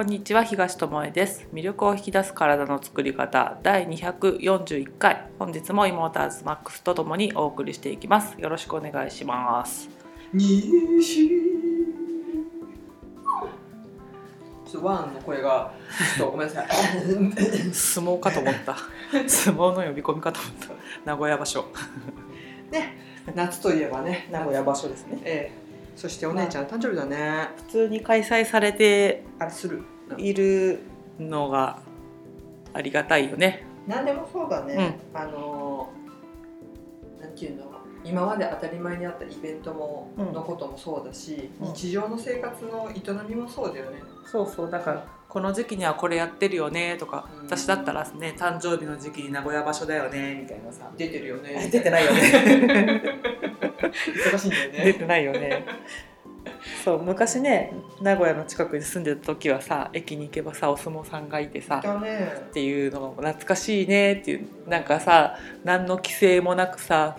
こんにちは東智恵です。魅力を引き出す体の作り方第241回。本日もイモーターズマックスとともにお送りしていきます。よろしくお願いします。西ちょっとワンの声がちょっとごめんなさい。相撲かと思った。相撲の呼び込みかと思った。名古屋場所。ね夏といえばね。名古屋場所ですね。ええ。そしてお姉ちゃん誕生日だね。普通に開催されてあれするいるのがありがたいよね。何でもそうだね、あのなんていうの？今まで当たり前にあったイベントも、うん。のこともそうだし、うん。日常の生活の営みもそうだよね。そうそう。だからこの時期にはこれやってるよねとか、うん。私だったらね誕生日の時期に名古屋場所だよねみたいなさ。出てるよね。出てないよね。忙しいんだよね。出てないよね そう昔ね名古屋の近くに住んでた時はさ駅に行けばさお相撲さんがいてさだね。っていうのが懐かしいねっていうなんかさ何の規制もなくさ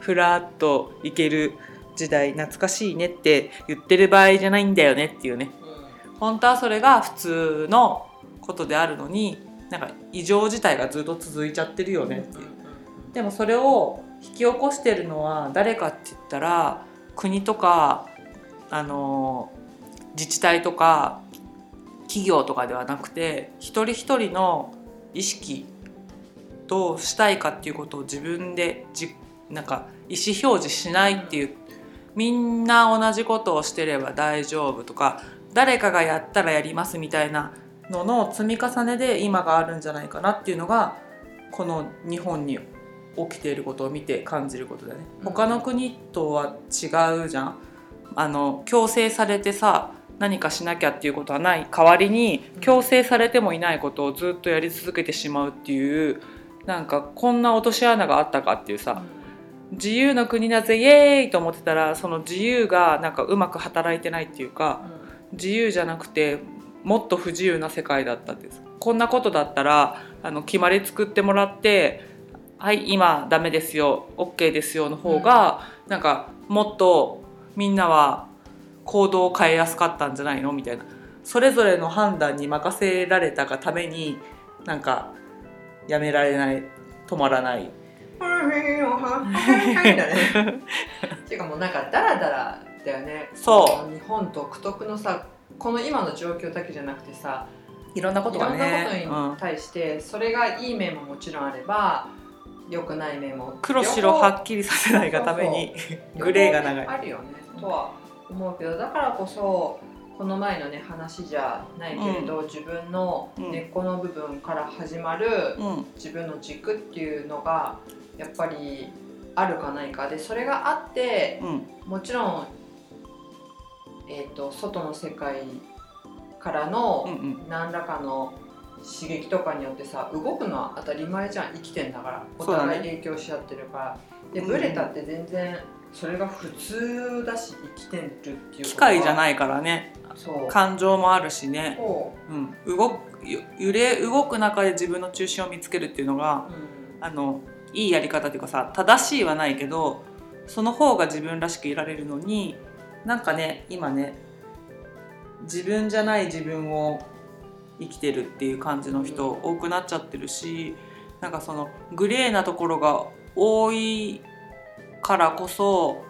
ふらっと行ける時代懐かしいねって言ってる場合じゃないんだよねっていうね。本当はそれが普通のことであるのになんか異常事態がずっと続いちゃってるよねっていう。でもそれを引き起こしてるのは誰かって言ったら国とかあの自治体とか企業とかではなくて一人一人の意識どうしたいかっていうことを自分でじなんか意思表示しないっていうみんな同じことをしてれば大丈夫とか誰かがやったらやりますみたいなのの積み重ねで今があるんじゃないかなっていうのがこの日本に起きていることを見て感じることだよね。うん他の国とは違うじゃん。あの強制されてさ何かしなきゃっていうことはない代わりに強制されてもいないことをずっとやり続けてしまうっていうなんかこんな落とし穴があったかっていうさ自由の国だぜイエーイと思ってたらその自由がなんかうまく働いてないっていうか自由じゃなくてもっと不自由な世界だったってこんなことだったらあの決まり作ってもらって「はい今ダメですよ OK ですよ」の方が、なんかもっとみんなは行動を変えやすかったんじゃないのみたいな。それぞれの判断に任せられたがためになんかやめられない止まらない。ていうかもうなんかダラダラだよね。そう。日本独特のさこの今の状況だけじゃなくてさいろんなことがいろんなね、ことに対して、それがいい面ももちろんあれば良くない面も黒白はっきりさせないがためにグレーが長い。あるよねとは思うけどだからこそこの前のね話じゃないけれど、自分の根っこの部分から始まるうん。自分の軸っていうのがやっぱりあるかないか。でそれがあってうん。もちろん、えー、と外の世界からのうんうん。何らかの刺激とかによってさ動くのは当たり前じゃん。生きてんだから。お互い影響し合ってるから、でうん。ブレたって全然それが普通だし生きてるっていう機械じゃないからね。感情もあるしね、そう。ん、動くゆ揺れ動く中で自分の中心を見つけるっていうのがう、うん。あのいいやり方っていうかさ正しいはないけどその方が自分らしくいられるのになんかね今ね自分じゃない自分を生きてるっていう感じの人多くなっちゃってるしなんかそのグレーなところが多いからこそ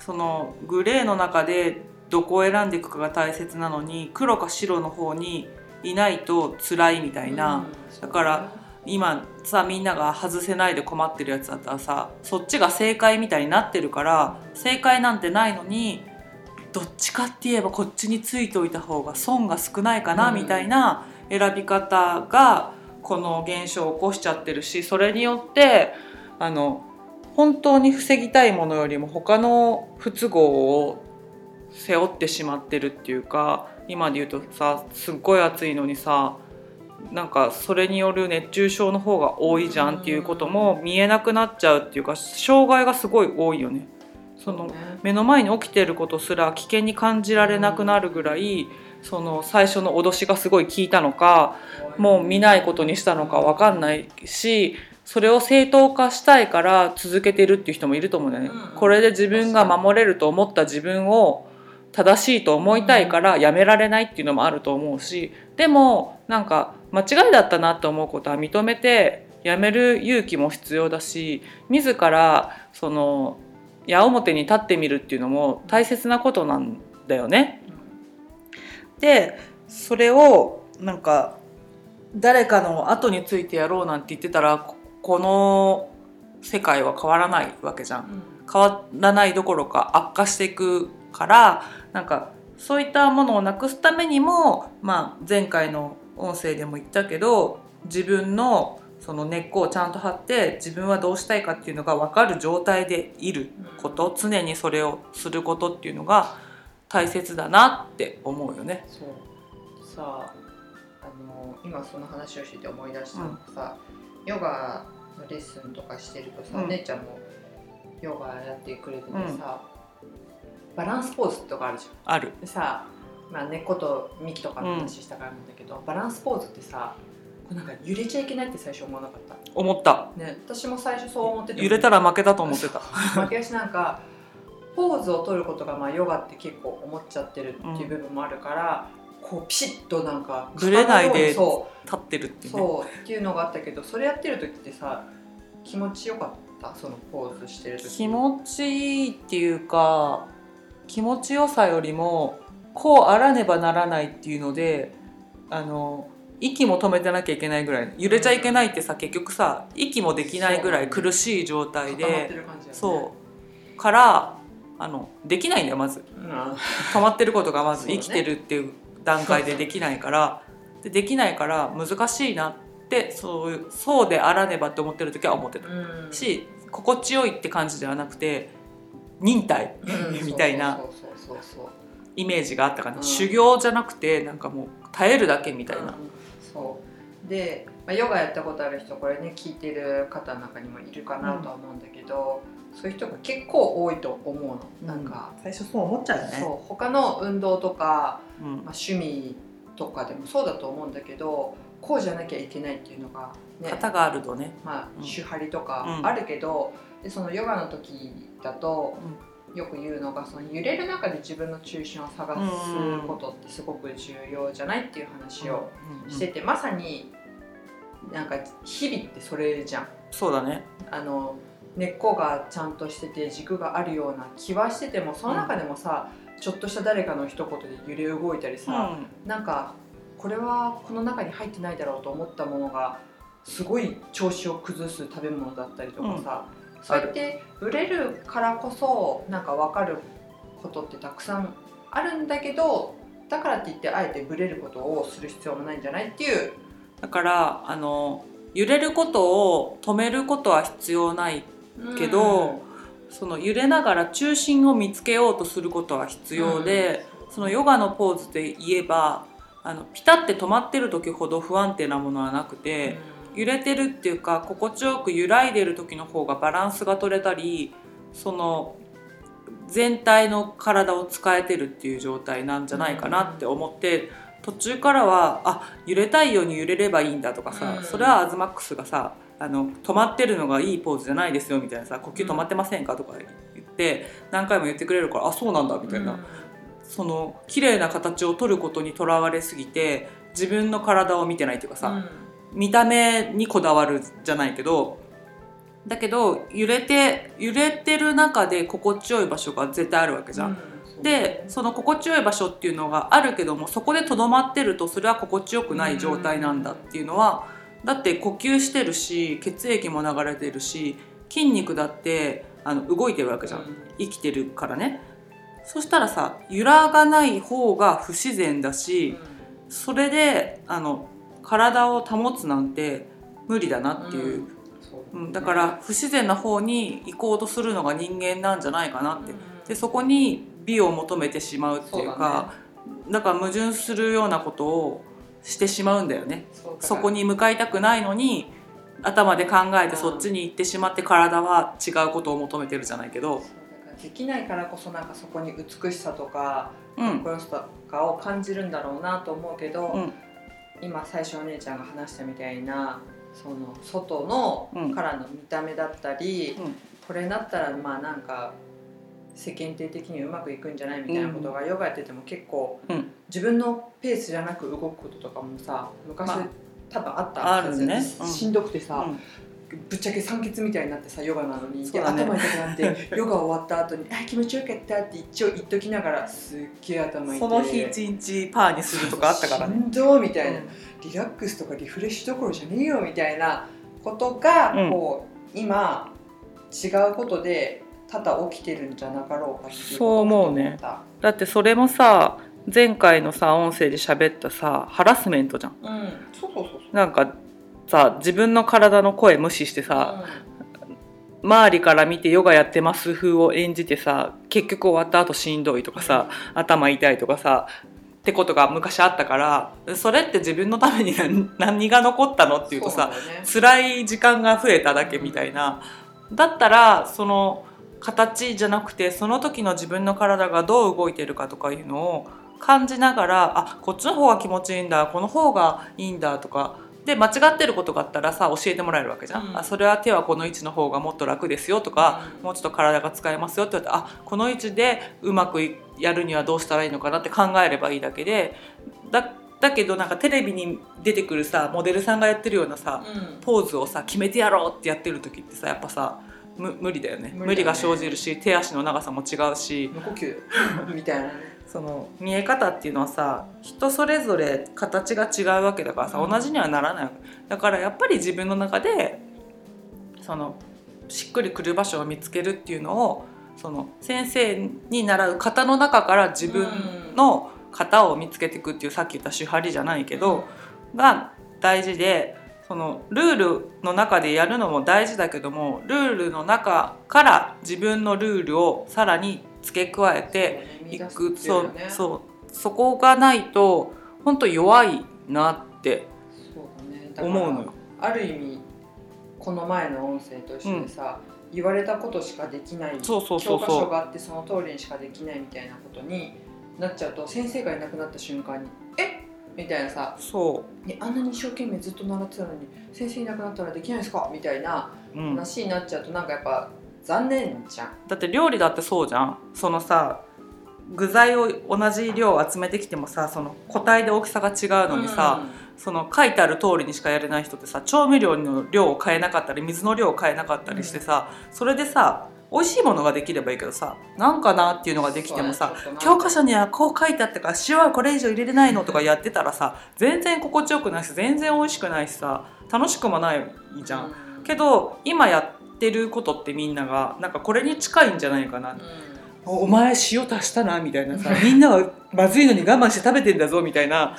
そのグレーの中でどこを選んでいくかが大切なのに黒か白の方にいないと辛いみたいな。うんだから今さみんなが外せないで困ってるやつだったらさそっちが正解みたいになってるから正解なんてないのにどっちかって言えばこっちについておいた方が損が少ないかなうんみたいな選び方がこの現象を起こしちゃってるしそれによってあの本当に防ぎたいものよりも他の不都合を背負ってしまってるっていうか今で言うとさすっごい暑いのにさなんかそれによる熱中症の方が多いじゃんっていうことも見えなくなっちゃうっていうか障害がすごい多いよね。その目の前に起きてることすら危険に感じられなくなるぐらいその最初の脅しがすごい効いたのかもう見ないことにしたのか分かんないしそれを正当化したいから続けてるっていう人もいると思うんだよね。うんこれで自分が守れると思った自分を正しいと思いたいからやめられないっていうのもあると思うしでもなんか間違いだったなと思うことは認めてやめる勇気も必要だし自らその矢面に立ってみるっていうのも大切なことなんだよね。でそれをなんか誰かの後についてやろうなんて言ってたらここの世界は変わらないわけじゃん。変わらないどころか悪化していくからなんかそういったものをなくすためにも、まあ、前回の音声でも言ったけど自分のその根っこをちゃんと張って自分はどうしたいかっていうのが分かる状態でいること常にそれをすることっていうのが大切だなって思うよね。そうさああの今その話をしてて思い出したのがさ、ヨガのレッスンとかしてるとさ、うんお姉ちゃんもヨガやってくれててさ、バランスポーズとかあるじゃん。ある。でさ、まあ、根っこと幹とかの話したからなんだけど、バランスポーズってさなんか揺れちゃいけないって最初思わなかった。思った。ね、私も最初そう思ってて揺れたら負けだと思ってた。負け足なんかポーズを取ることがまあヨガって結構思っちゃってるっていう部分もあるから、こうピシッとなんかぶれないでそ立ってるってういうね。そうっていうのがあったけどそれやってる時ってさ気持ちよかった？そのポーズしてる時気持ちいいっていうか気持ちよさよりもこうあらねばならないっていうのであの息も止めてなきゃいけないぐらい。揺れちゃいけないってさ結局さ息もできないぐらい苦しい状態でそう。からあのできないんだよまず。うん。止まってることがまず生きてるっていう段階でできないからでできないから難しいなってそういうそうであらねばって思ってる時は思ってた。うん。し心地よいって感じではなくて忍耐うん。みたいなイメージがあったかな、うん修行じゃなくてなんかもう耐えるだけみたいな、うん。そう。で、まあ、ヨガやったことある人これね聞いてる方の中にもいるかなとは思うんだけど、そういう人が結構多いと思うの、なんか。最初そう思っちゃうよそう他の運動とか、うん。まあ、趣味とかでもそうだと思うんだけどこうじゃなきゃいけないっていうのが、ね型があるとね。まあ、うん。手張りとかうん。あるけど、でそのヨガの時だと、よく言うのがその揺れる中で自分の中心を探すことってすごく重要じゃないっていう話をしてて、まさになんか日々ってそれじゃん。そうだね。あの根っこがちゃんとしてて軸があるような気はしててもその中でもさ、ちょっとした誰かの一言で揺れ動いたりさ、なんかこれはこの中に入ってないだろうと思ったものがすごい調子を崩す食べ物だったりとかさ、そうやってブレるからこそなんか分かることってたくさんあるんだけどだからって言ってあえてブレることをする必要もないんじゃないっていう。だからあの揺れることを止めることは必要ないけど、その揺れながら中心を見つけようとすることは必要で、そのヨガのポーズで言えばあのピタって止まってる時ほど不安定なものはなくて、揺れてるっていうか心地よく揺らいでる時の方がバランスが取れたりその全体の体を使えてるっていう状態なんじゃないかなって思って、途中からはあ揺れたいように揺れればいいんだとかさ、うんそれはアズマックスがさあの止まってるのがいいポーズじゃないですよみたいなさ呼吸止まってませんかとか言って何回も言ってくれるからあそうなんだみたいな。その綺麗な形を取ることにとらわれすぎて自分の体を見てないっていうかさ、見た目にこだわるじゃないけどだけど揺れて揺れてる中で心地よい場所が絶対あるわけじゃん。でその心地よい場所っていうのがあるけどもそこでとどまってるとそれは心地よくない状態なんだっていうのはだって呼吸してるし血液も流れてるし筋肉だってあの動いてるわけじゃん。生きてるからね。そしたらさ揺らがない方が不自然だし、それであの体を保つなんて無理だなっていう、うんだから不自然な方に行こうとするのが人間なんじゃないかなって。でそこに美を求めてしまうっていうかだ,、から矛盾するようなことをしてしまうんだよね。そこに向かいたくないのに頭で考えてそっちに行ってしまって体は違うことを求めてるじゃないけど、できないからこそなんかそこに美しさとかうん。かっこよさとかを感じるんだろうなと思うけど、うん。今最初お姉ちゃんが話したみたいなその外のうん。からの見た目だったり、うん。これだったらまあなんか世間体的にうまくいくんじゃないみたいなことがヨガやってても結構、うん。自分のペースじゃなく動くこととかもさ昔、まあ多分あったはず。あるね。うん。しんどくてさ、うん。ぶっちゃけ酸欠みたいになってさヨガなのに、頭痛くなって ヨガ終わった後に「あ気持ちよかった」って一応言っときながらすっげえ頭痛い。その日一日パーにするとかあったからね。しんどいみたいな、うん。リラックスとかリフレッシュどころじゃねえよみたいなことが、うん。こう今違うことで多々起きてるんじゃなかろうかそう思うね。だってそれもさ前回のさ音声で喋ったさハラスメントじゃん。うん。そうそうそうなんかさ自分の体の声無視してさ、周りから見てヨガやってます風を演じてさ結局終わった後しんどいとかさ、頭痛いとかさってことが昔あったからそれって自分のために何 何が残ったのっていうとさそうね。辛い時間が増えただけみたいな。だったらその形じゃなくてその時の自分の体がどう動いてるかとかいうのを感じながらあこっちの方が気持ちいいんだこの方がいいんだとか。で間違ってることがあったらさ教えてもらえるわけじゃん、うん。あそれは手はこの位置の方がもっと楽ですよとか、うん。もうちょっと体が使えますよって言われてあこの位置でうまくやるにはどうしたらいいのかなって考えればいいだけでだだけどなんかテレビに出てくるさモデルさんがやってるようなさうん。ポーズをさ決めてやろうってやってる時ってさやっぱさむ無理だよね。無理だね。無理が生じるし手足の長さも違うし。無呼吸。みたいなね。その見え方っていうのはさ人それぞれ形が違うわけだからさ、うん。同じにはならないだからやっぱり自分の中でそのしっくりくる場所を見つけるっていうのをその先生に習う型の中から自分の型を見つけていくっていうさっき言った手張りじゃないけど、が大事でそのルールの中でやるのも大事だけどもルールの中から自分のルールをさらに付け加えていくそうそうそこがないと本当弱いなって思うのよ。ある意味この前の音声と一緒でさ、言われたことしかできないそうそうそうそう。教科書があってその通りにしかできないみたいなことになっちゃうと先生がいなくなった瞬間に「え？みたいなさ。そね、あんなに一生懸命ずっと習ってたのに先生いなくなったらできないですか？みたいな話になっちゃうとなんかやっぱ残念じゃん。だって料理だってそうじゃん。そのさ具材を同じ量集めてきてもさその個体で大きさが違うのにさ、その書いてある通りにしかやれない人ってさ調味料の量を変えなかったり水の量を変えなかったりしてさ、それでさ美味しいものができればいいけどさなんかなっていうのができてもさ、教科書にはこう書いてあったから塩はこれ以上入れれないのとかやってたらさ全然心地よくないし全然美味しくないしさ楽しくもないじゃん。けど今やってることってみんながなんかこれに近いんじゃないかな、お前塩足したなみたいなさみんなはまずいのに我慢して食べてんだぞみたいな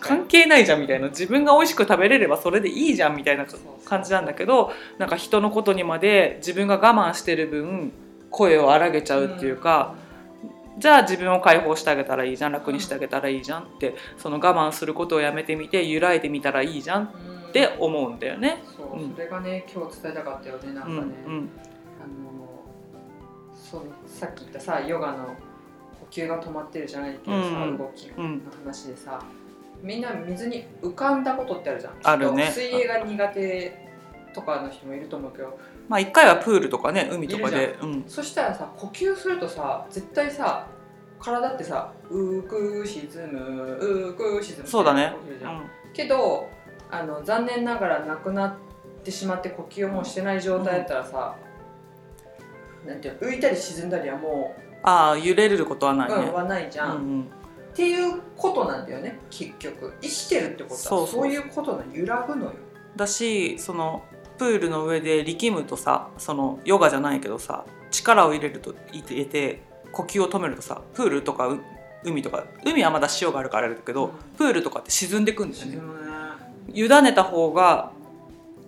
関係ないじゃんみたいな。自分が美味しく食べれればそれでいいじゃんみたいな感じなんだけどなんか人のことにまで自分が我慢してる分声を荒げちゃうっていうか、じゃあ自分を解放してあげたらいいじゃん楽にしてあげたらいいじゃんってその我慢することをやめてみて揺らいでみたらいいじゃんって思うんだよね。そう、うんそれがね今日伝えたかったよねなんかね、うんうん。あのそうさっき言ったさヨガの呼吸が止まってるじゃないけどさ、うんうん。動きのうん話でさみんな水に浮かんだことってあるじゃん。あるね。水泳が苦手とかの人もいると思うけど。まあ一回はプールとかね海とかいで、うん、そしたらさ呼吸するとさ絶対さ体ってさ浮く沈む浮く沈むそうだね。けどあの残念ながら亡くなってしまって呼吸をもうしてない状態だったらさ、なんていうの浮いたり沈んだりはもああ揺れることはう、ないね。うん、はないじゃん、っうんうん。ていうことなんだよね結局。生きてるってことは。そういうことの揺らぐのよ。だしそのプールの上で力むとさそのヨガじゃないけどさ力を入れると入れて呼吸を止めるとさプールとかう海とか海はまだ潮があるからあれだけど、うん。プールとかって沈んでくんだよね。ね。委ねた方が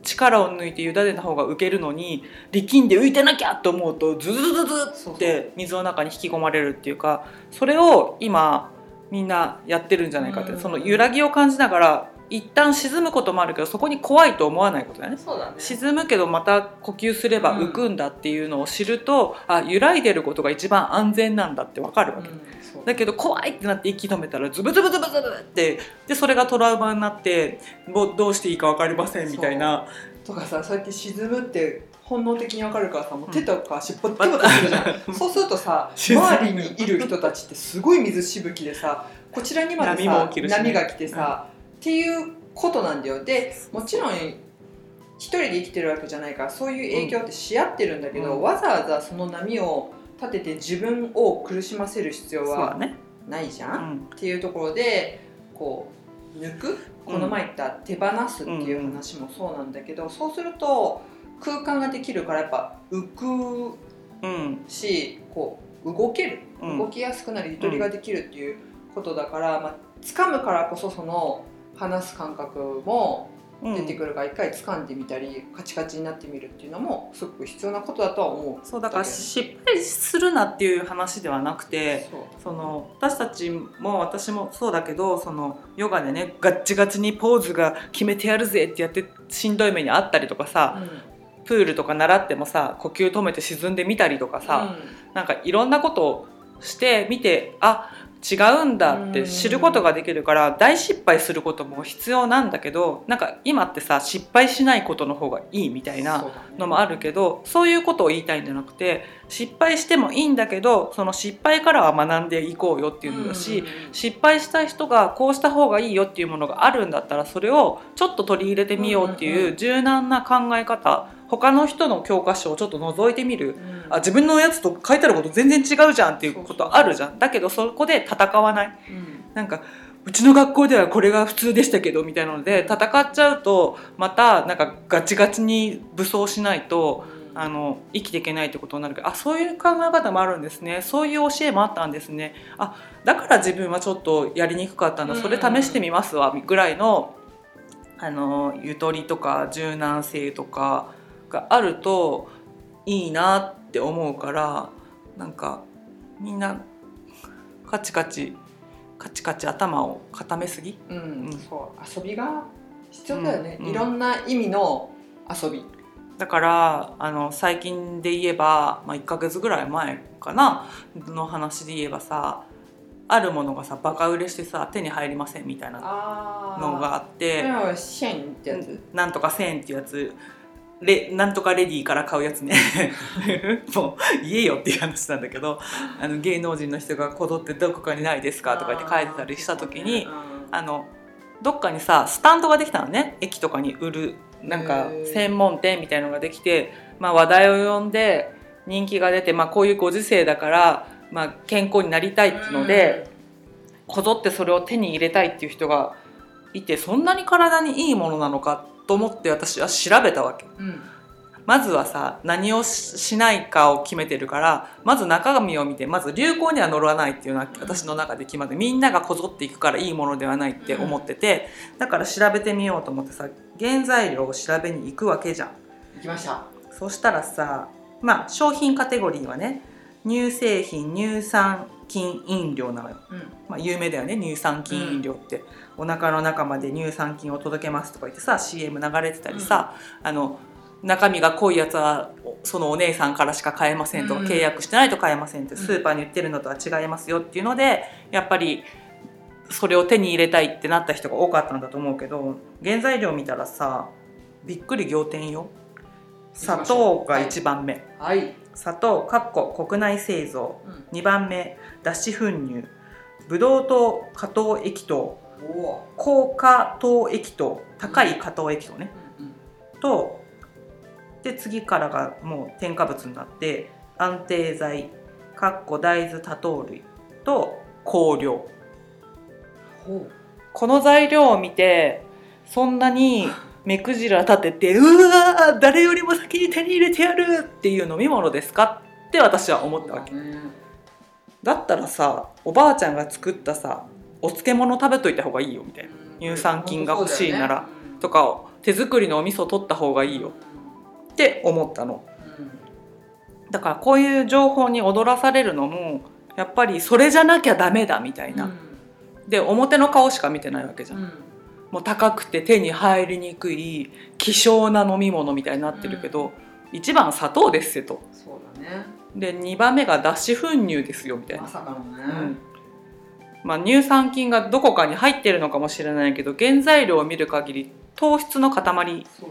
力を抜いて委ねた方が浮けるのに力んで浮いてなきゃと思うとズズズズって水の中に引き込まれるっていうかそれを今みんなやってるんじゃないかって、うん。その揺らぎを感じながら一旦沈むこともあるけどそこに怖いと思わないことだよね。そうだね。沈むけどまた呼吸すれば浮くんだっていうのを知ると、あ揺らいでることが一番安全なんだってわかるわけ、うんだけど怖いってなって息止めたらズブズブズブズブってでそれがトラウマになってもうどうしていいか分かりませんみたいな。とかさそうやって沈むって本能的にわかるからさもう手とか尻尾手とかするじゃん。そうするとさ周りにいる人たちってすごい水しぶきでさこちらにまでさ波も起きるしね。波が来てさ、っていうことなんだよ。でもちろん一人で生きてるわけじゃないからそういう影響ってし合ってるんだけど、うん。わざわざその波を立てて自分を苦しませる必要はないじゃ、うん。ん、っていうところでこう抜く？この前言った手放すっていう話もそうなんだけど、そうすると空間ができるからやっぱ浮くうん。しこう動ける、うん。動きやすくなりゆとりができるっていうことだから、まあ掴むからこそその話す感覚もうん。出てくるから一回掴んでみたりカチカチになってみるっていうのもすごく必要なことだとは思う。そうだから失敗するなっていう話ではなくてその私たちも私もそうだけどそのヨガでねガッチガチにポーズが決めてやるぜってやってしんどい目にあったりとかさ、プールとか習ってもさ呼吸止めて沈んでみたりとかさ、なんかいろんなことをしてみてあ違うんだって知ることができるから大失敗することも必要なんだけどなんか今ってさ失敗しないことの方がいいみたいなのもあるけどそういうことを言いたいんじゃなくて失敗してもいいんだけどその失敗からは学んでいこうよっていうのだし、失敗した人がこうした方がいいよっていうものがあるんだったらそれをちょっと取り入れてみようっていう柔軟な考え方他の人の教科書をちょっと覗いてみる。あ自分のやつと書いてあること全然違うじゃんっていうことあるじゃん。だけどそこで戦わない。なんかうちの学校ではこれが普通でしたけどみたいなので戦っちゃうとまたなんかガチガチに武装しないとあの生きていけないってことになるけどあそういう考え方もあるんですね。そういう教えもあったんですね。あだから自分はちょっとやりにくかったんだ。それ試してみますわ。ぐらいのあのゆとりとか柔軟性とかがあるといいなって思うからなんかみんなカチカチカチカチ頭を固めすぎ？うん、うん。そう遊びが必要だよね、うんいろんな意味の遊び、だからあの最近で言えば、まあ、1ヶ月ぐらい前かな？の話で言えばさあるものがさバカ売れしてさ手に入りませんみたいなあのがあってあシェンってやつ、なんとか1000っていうやつレなんとかレディから買うやつね。もう言えよっていう話なんだけどあの芸能人の人が「こぞってどこかにないですか?」とか言って書いてたりした時にあのどっかにさスタンドができたのね。駅とかに売るなんか専門店みたいのができて、まあ、話題を呼んで人気が出て、まあ、こういうご時世だから、まあ、健康になりたいっていうので、こぞってそれを手に入れたいっていう人がいてそんなに体にいいものなのかと思って私は調べたわけ。うん、うんまずはさ何をししないかを決めてるからまず中身を見てまず流行には乗らないっていうのは私の中で決まってみんながこぞっていくからいいものではないって思っててだから調べてみようと思ってさ原材料を調べに行くわけじゃん。行きましたそしたらさまあ商品カテゴリーはね乳製品乳酸菌飲料なのよ。うん。まあ、有名だよね乳酸菌飲料って、お腹の中まで乳酸菌を届けますとか言ってさ CM 流れてたりさ、あの中身が濃いやつはそのお姉さんからしか買えませんとか、うん。契約してないと買えませんってうん。スーパーに売ってるのとは違いますよっていうのでやっぱりそれを手に入れたいってなった人が多かったんだと思うけど原材料見たらさびっくり仰天よ。砂糖が1番目、はい、砂糖かっこ国内製造。うん、2番目脱脂粉乳。ブドウ糖加糖液糖。高加糖液糖。高い加糖液糖ね、うんうん。とで次からがもう添加物になって安定剤かっこ大豆多糖類と香料。ほこの材料を見てそんなに目くじら立ててうわー誰よりも先に手に入れてやるっていう飲み物ですか？って私は思うったわけ。ねだったらさおばあちゃんが作ったさお漬物食べといた方がいいよみたいな。乳酸菌が欲しいならとかを手作りのお味噌取った方がいいよ。って思ったの。だからこういう情報に踊らされるのもやっぱりそれじゃなきゃダメだみたいな、で表の顔しか見てないわけじゃんもう高くて手に入りにくい希少な飲み物みたいになってるけど、一番砂糖ですよと。そうだね。で2番目が脱脂粉乳ですよみたいな。ま、さかのね、うん。まあ、乳酸菌がどこかに入ってるのかもしれないけど原材料を見る限り糖質の塊。そう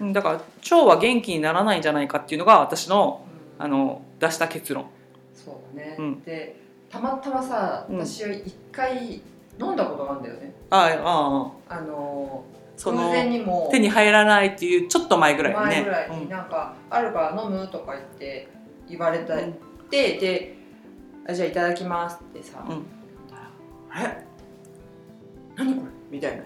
だね。から腸は元気にならないんじゃないかっていうのが私のあの出した結論。そうだね、うん。でたまたまさうん。私は一回飲んだことがあるんだよね、ああああのその偶然にも。手に入らないっていうちょっと前ぐらいにね。前ぐらいになんか「あるから飲む?」とか言って言われたって、であ「じゃあいただきます」ってさ、うん。あれ何これ？みたいな。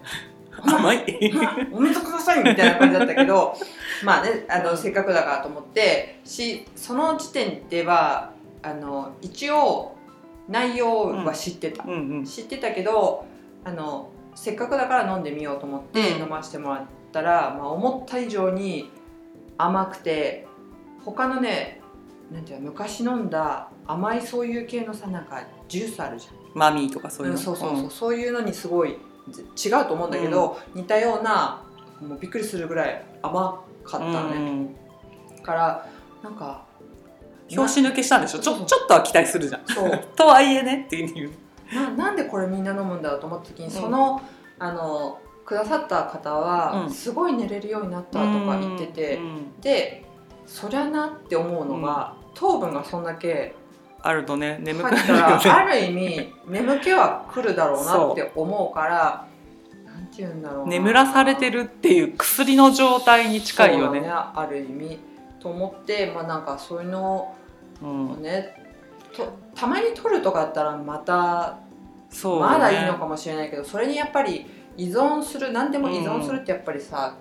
うん、甘い お水くださいみたいな感じだったけど まあねあのせっかくだからと思ってしその時点ではあの一応内容は知ってた、うんうん。知ってたけどあのせっかくだから飲んでみようと思ってうん。飲ませてもらったら、まあ、思った以上に甘くて他のねなんていうの昔飲んだ甘いそういう系のさなんかジュースあるじゃん。マミーとかそういうの、うんそうそうそう、そういうのにすごいぜ違うと思うんだけど、似たようなもうびっくりするぐらい甘かったね、うん。からなんか拍子抜けしたんでしょ？ちょちょっとは期待するじゃん。そう。とはいえねっていう。ななんでこれみんな飲むんだろうと思った時に、んそのあのくださった方は、うん。すごい寝れるようになったとか言ってて、うんでそりゃなって思うのが、糖分がそんだけあるとね眠く入なるよね。ある意味眠気は来るだろうなって思うからなんて言うんだろうな。眠らされてるっていう薬の状態に近いよねある意味と思ってまあなんかそういうのうん。をね、とたまに取るとかだったらまたそうね。まだいいのかもしれないけどそれにやっぱり依存する何でも依存するってやっぱりさ、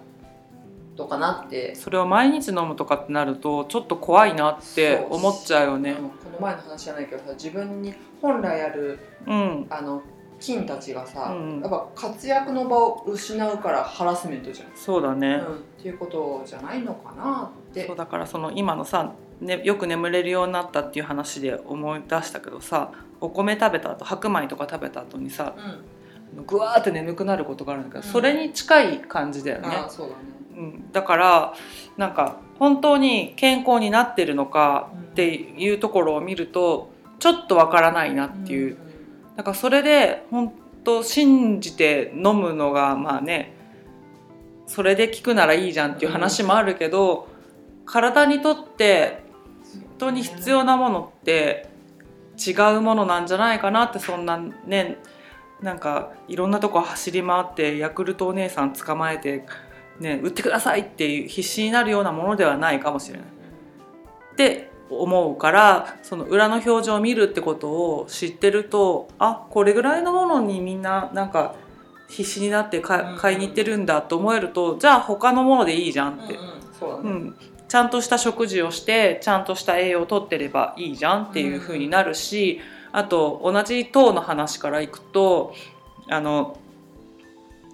どうかなって。それを毎日飲むとかってなるとちょっと怖いなって思っちゃうよね。この前の話じゃないけどさ自分に本来あるうん。あの菌たちがさ、うん。やっぱ活躍の場を失うからハラスメントじゃん、そうだね、うん、っていうことじゃないのかなって。そうだからその今のさ、ね、よく眠れるようになったっていう話で思い出したけどさお米食べた後白米とか食べた後にさうん。ぐわーって眠くなることがあるんだけど、うん。それに近い感じだよね。あ、あそうだね。うん、だからなんか本当に健康になってるのかっていうところを見るとちょっとわからないなっていう、だからそれで本当信じて飲むのがまあねそれで効くならいいじゃんっていう話もあるけど、体にとって本当に必要なものって違うものなんじゃないかなってそんなねなんかいろんなとこ走り回ってヤクルトお姉さん捕まえて、ね、売ってくださいっていう必死になるようなものではないかもしれない。って思うからその裏の表情を見るってことを知ってるとあこれぐらいのものにみんななんか必死になって買いに行ってるんだと思えるとじゃあ他のものでいいじゃんって、うんうん。ね、うん、ちゃんとした食事をしてちゃんとした栄養をとってればいいじゃんっていう風になるし、あと同じ糖の話からいくとあの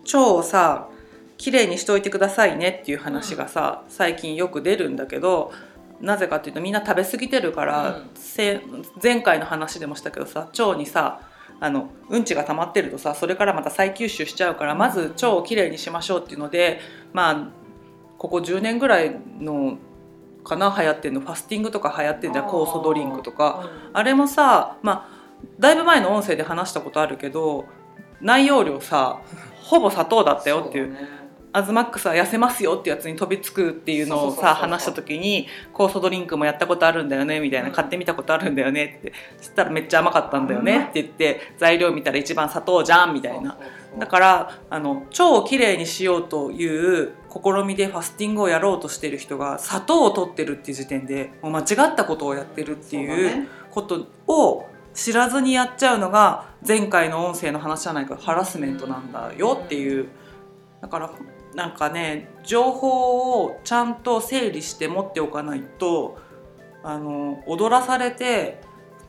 腸をさきれいにしといてくださいねっていう話がさ、最近よく出るんだけどなぜかっていうとみんな食べ過ぎてるから、うん。せ前回の話でもしたけどさ腸にさあのうんちが溜まってるとさそれからまた再吸収しちゃうからまず腸をきれいにしましょうっていうのでまあここ10年ぐらいのかな流行ってんのファスティングとか流行ってんじゃん酵素ドリンクとか。うん。あれもさまあだいぶ前の音声で話したことあるけど内容量さほぼ砂糖だったよっていうアズマックスは痩せますよってやつに飛びつくっていうのをさ話した時に酵素ドリンクもやったことあるんだよねみたいな、うん買ってみたことあるんだよねって。そしたらめっちゃ甘かったんだよねって言って材料見たら一番砂糖じゃんみたいな。だからあの腸をきれいにしようという試みでファスティングをやろうとしてる人が砂糖を取ってるっていう時点でもう間違ったことをやってるってそいうことを知らずにやっちゃうのが前回の音声の話じゃないかハラスメントなんだよっていう。だからなんかね情報をちゃんと整理して持っておかないとあの踊らされて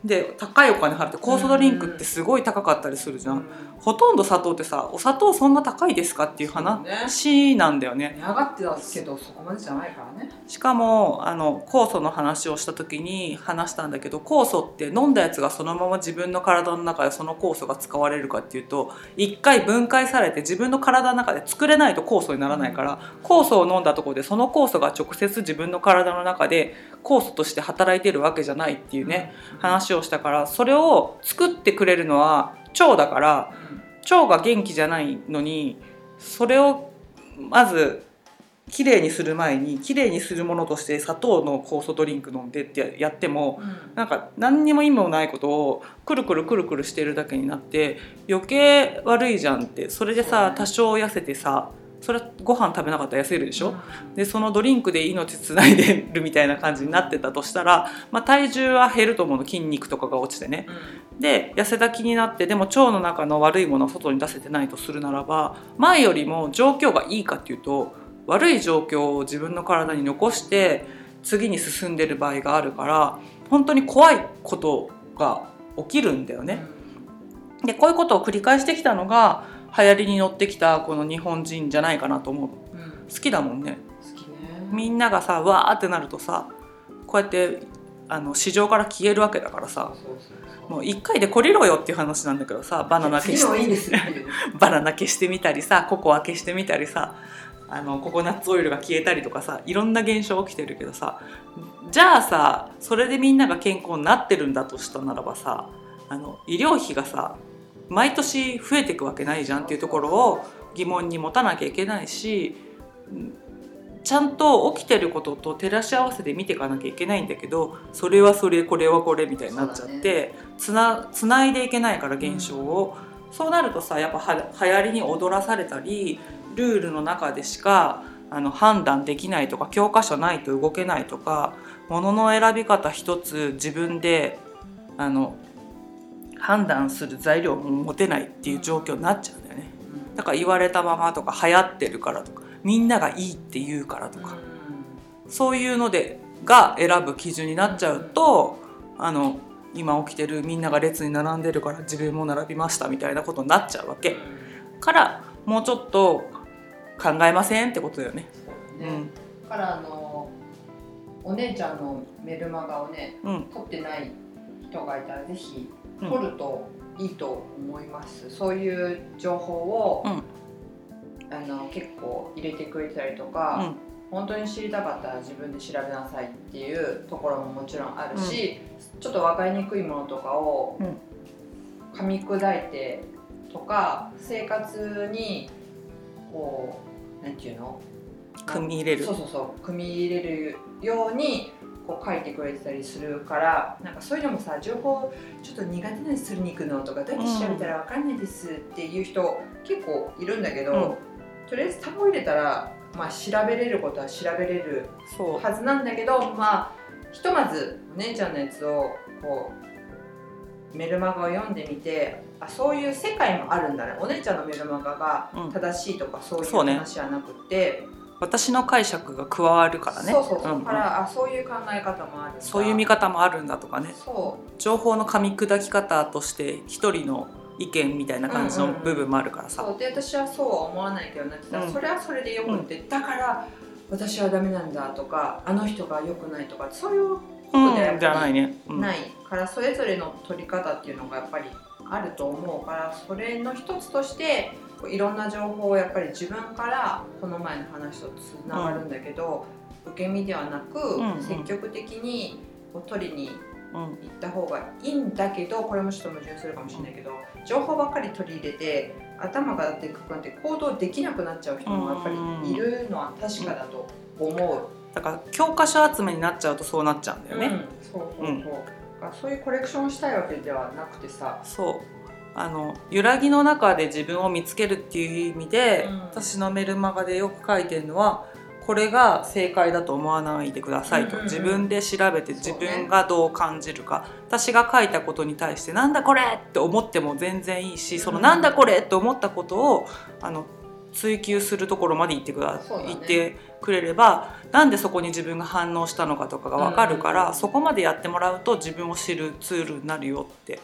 で高いお金払って酵素ドリンクってすごい高かったりするじゃん、うんほとんど砂糖ってさお砂糖そんな高いですかっていう話なんだよね。値上がってたけどそこまでじゃないからね。しかもあの酵素の話をした時に話したんだけど酵素って飲んだやつがそのまま自分の体の中でその酵素が使われるかっていうと一回分解されて自分の体の中で作れないと酵素にならないから酵素を飲んだところでその酵素が直接自分の体の中で酵素として働いてるわけじゃないっていうね、話をしたからそれを作ってくれるのは腸だからうん腸が元気じゃないのにそれをまず綺麗にする前に綺麗にするものとして砂糖の酵素ドリンク飲んでってやってもうん。なんか何にも意味もないことをくるくるくるくるしてるだけになって余計悪いじゃんって。それでさ多少痩せてさそれはご飯食べなかったら痩せるでしょ、うん。でそのドリンクで命つないでるみたいな感じになってたとしたら、まあ、体重は減ると思うの筋肉とかが落ちてね。で痩せた気になってでも腸の中の悪いものを外に出せてないとするならば前よりも状況がいいかっていうと悪い状況を自分の体に残して次に進んでる場合があるから本当に怖いことが起きるんだようん。ね。でこういうことを繰り返してきたのが流行りに乗ってきたこの日本人じゃないかなと思う。うん。うん好きだもんね。好きね。みんながさわーってなるとさこうやってあの市場から消えるわけだからさもう一回で懲りろよっていう話なんだけどさバナナ消して。バナナ消してみたりさココア消してみたりさあのココナッツオイルが消えたりとかさいろんな現象起きてるけどさじゃあさそれでみんなが健康になってるんだとしたならばさあの医療費がさ毎年増えていくわけないじゃんっていうところを疑問に持たなきゃいけないしうんちゃんと起きてることと照らし合わせて見ていかなきゃいけないんだけどそれはそれこれはこれみたいになっちゃって、つなつないでいけないから現象を、そうなるとさやっぱは流行りに踊らされたりルールの中でしかあの判断できないとか教科書ないと動けないとか物の選び方一つ自分であの判断する材料も持てないっていう状況になっちゃうんだよね。だから言われたままとか流行ってるからとかみんながいいって言うからとか、そういうのでが選ぶ基準になっちゃうと、あの今起きてるみんなが列に並んでるから自分も並びましたみたいなことになっちゃうわけ。からもうちょっと考えませんってことだよね。そうね。だからあのお姉ちゃんのメルマガをねうん、うん、取ってない人がいたらぜひうん。取るといいと思います、そういう情報を、うん。あの結構入れてくれたりとか、本当に知りたかったら自分で調べなさいっていうところももちろんあるし、ちょっと分かりにくいものとかをうん。噛み砕いてとか生活にこうなんていうの？組み入れる。そうそうそう組み入れるようにこう書いてくれてたりするからなんかそういうのもさ情報ちょっと苦手なにするに行くのとかどうやって調べたら分かんないですっていう人結構いるんだけど、うん。とりあえず単語入れたら、まあ、調べれることは調べれるはずなんだけどまあひとまずお姉ちゃんのやつをこうメルマガを読んでみてあそういう世界もあるんだね。お姉ちゃんのメルマガがうん正しいとかそういう話じゃなくて、私の解釈が加わるからね。そうそうそう、んん。からあそういう考え方もあるそういう見方もあるんだとかね。そ情報の噛み砕き方として一人の意見みたいな感じの部分もあるからさ、うそう。で私はそうは思わないけどなってうん。それはそれでよくって、だから私はダメなんだとかあの人が良くないとかそういううんでやっぱりじゃないね、うん。ないからそれぞれの取り方っていうのがやっぱりあると思うからそれの一つとしてこういろんな情報をやっぱり自分からこの前の話とつながるんだけど、受け身ではなく、うんうん。積極的にこう取りにうん行った方がいいんだけどこれもちょっと矛盾するかもしれないけど情報ばっかり取り入れて頭がだってくくんって行動できなくなっちゃう人もやっぱりいるのは確かだと思う。だから教科書集めになっちゃうとそうなっちゃうんだよね、うん、そうそうそう、うんだからそういうコレクションをしたいわけではなくてさそうあの揺らぎの中で自分を見つけるっていう意味で、うん。私のメルマガでよく書いてるのはこれが正解だと思わないでくださいと、うんうんうん。自分で調べて自分がどう感じるか、私が書いたことに対して「なんだこれ!」って思っても全然いいしその「うんなんだこれ!」って思ったことをあの追求するところまで言ってくだ、ね。言ってくれればなんでそこに自分が反応したのかとかが分かるから、うんそこまでやってもらうと自分を知るツールになるよって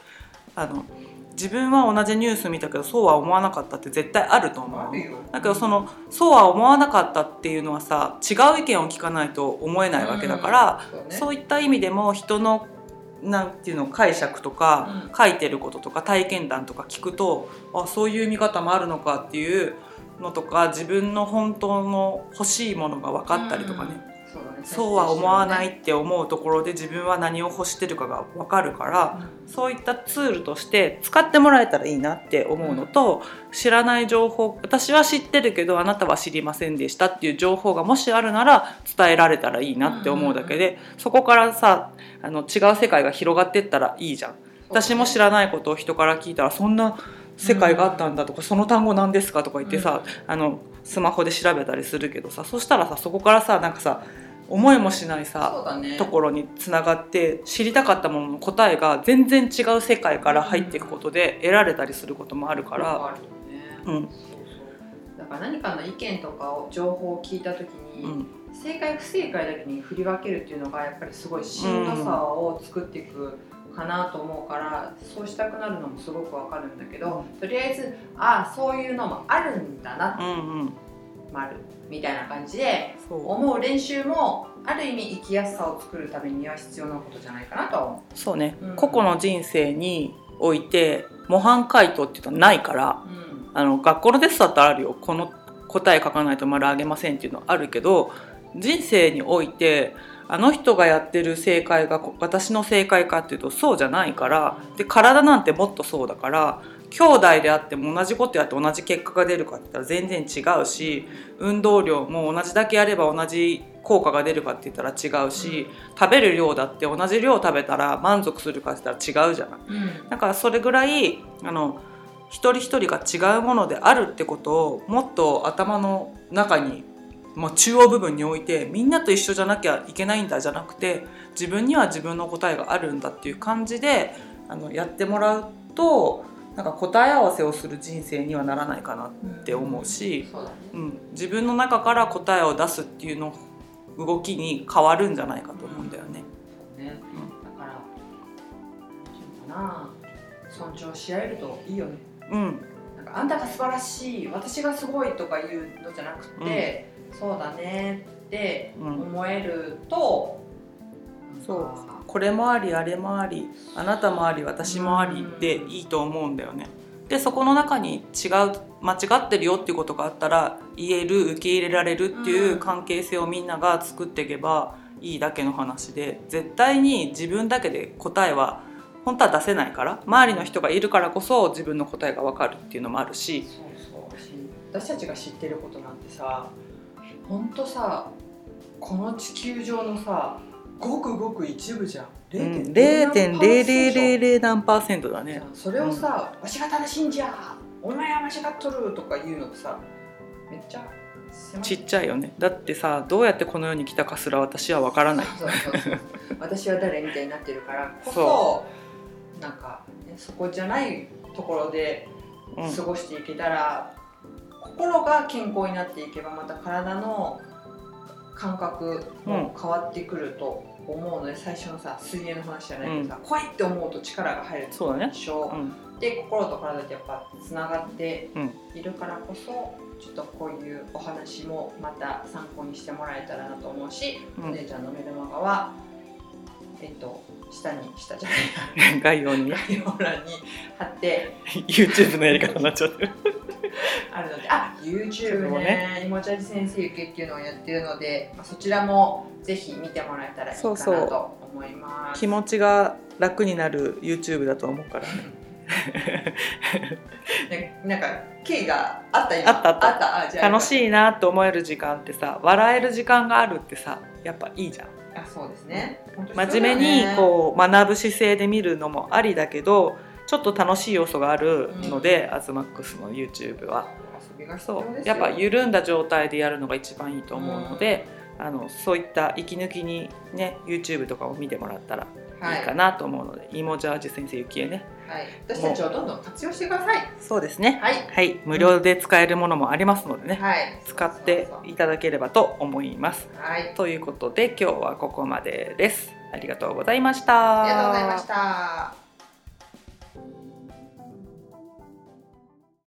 あの自分は同じニュース見たけどそうは思わなかったって絶対あると思う。だけどそのそうは思わなかったっていうのはさ違う意見を聞かないと思えないわけだから、うん。そうね。そういった意味でも人のなんていうの解釈とか、うん。書いてることとか体験談とか聞くとあそういう見方もあるのかっていうのとか自分の本当の欲しいものが分かったりとかね、うんそうだね。そうは思わないって思うところで自分は何を欲してるかが分かるからそういったツールとして使ってもらえたらいいなって思うのと、知らない情報私は知ってるけどあなたは知りませんでしたっていう情報がもしあるなら伝えられたらいいなって思うだけで、そこからさあの違う世界が広がってったらいいじゃん。私も知らないことを人から聞いたらそんな世界があったんだとか、その単語何ですかとか言ってさ、あのスマホで調べたりするけどさそしたらさそこからさなんかさ思いもしないさ、ね、ところにつながって知りたかったものの答えが全然違う世界から入っていくことで得られたりすることもあるから。うん、だから何かの意見とかを情報を聞いた時に、うん、正解不正解だけに振り分けるっていうのがやっぱりすごいしんどさを作っていくかなと思うからそうしたくなるのもすごくわかるんだけど、とりあえずああそういうのもあるんだな、うんうん、丸みたいな感じで思う練習もある意味生きやすさを作るためには必要なことじゃないかなと思う。そうね、うん、個々の人生において模範解答っていうのはないから、うん、あの学校のテストだったらあるよ。この答え書かないと丸あげませんっていうのはあるけど人生においてあの人がやってる正解が私の正解かっていうとそうじゃないからで体なんてもっとそうだから兄弟であっても同じことやって同じ結果が出るかって言ったら全然違うし運動量も同じだけやれば同じ効果が出るかって言ったら違うし、食べる量だって同じ量食べたら満足するかって言ったら違うじゃない。うん、だからそれぐらいあの一人一人が違うものであるってことをもっと頭の中にまあ、中央部分においてみんなと一緒じゃなきゃいけないんだじゃなくて自分には自分の答えがあるんだっていう感じであのやってもらうとなんか答え合わせをする人生にはならないかなって思うし、うん、うん、自分の中から答えを出すっていうの動きに変わるんじゃないかと思うんだよね。うん、ね、だから尊重し合えるといいよね。うん、なんかあんたが素晴らしい私がすごいとかいうのじゃなくて、そうだねって思えると、うん、そう。これもありあれもありあなたもあり私もありでいいと思うんだよね。でそこの中に違う間違ってるよっていうことがあったら言える受け入れられるっていう関係性をみんなが作っていけばいいだけの話で絶対に自分だけで答えは本当は出せないから周りの人がいるからこそ自分の答えが分かるっていうのもあるし。そうそう。私たちが知ってることなんてさほんとさこの地球上のさごくごく一部じゃん。0.0000何パーセントだね。それをさ、うん、わしが正しいんじゃお前は間違っとるとか言うのってさめっちゃちっちゃいよね。だってさどうやってこの世に来たかすら私は分からない。私は誰みたいになってるからこそなんか、ね、そこじゃないところで過ごしていけたら、心が健康になっていけばまた体の感覚も変わってくると思うので、うん、最初のさ水泳の話じゃないけどさ、うん、怖いって思うと力が入るそうだね、うん、で心と体ってやっぱつながっているからこそ、ちょっとこういうお話もまた参考にしてもらえたらなと思うし、お姉ちゃんのメルマガはえっと下に下じゃない概要に。概要欄に貼って。YouTube のやり方になっちゃってる。あるので。あ YouTube ね。ねいもちゃじ先生受けっていうのをやってるので、まあ、そちらもぜひ見てもらえたらいいかなと思います。気持ちが楽になる YouTube だと思うから。ねなんか経緯があった今。あったあった。あった。楽しいなと思える時間ってさ笑える時間があるってさやっぱいいじゃん。あそうですね、真面目にこう学ぶ姿勢で見るのもありだけどちょっと楽しい要素があるので、うん、アズマックスの YouTube は。そう。やっぱ緩んだ状態でやるのが一番いいと思うので、うん、あのそういった息抜きにね YouTube とかを見てもらったらいいかなと思うので、はい、イモジャージ先生ゆきえね、はい、私たちをどんどん活用してください。そうですね。はい、はい、無料で使えるものもありますのでね、はい、使っていただければと思います。はい。ということで今日はここまでです。ありがとうございました。ありがとうございました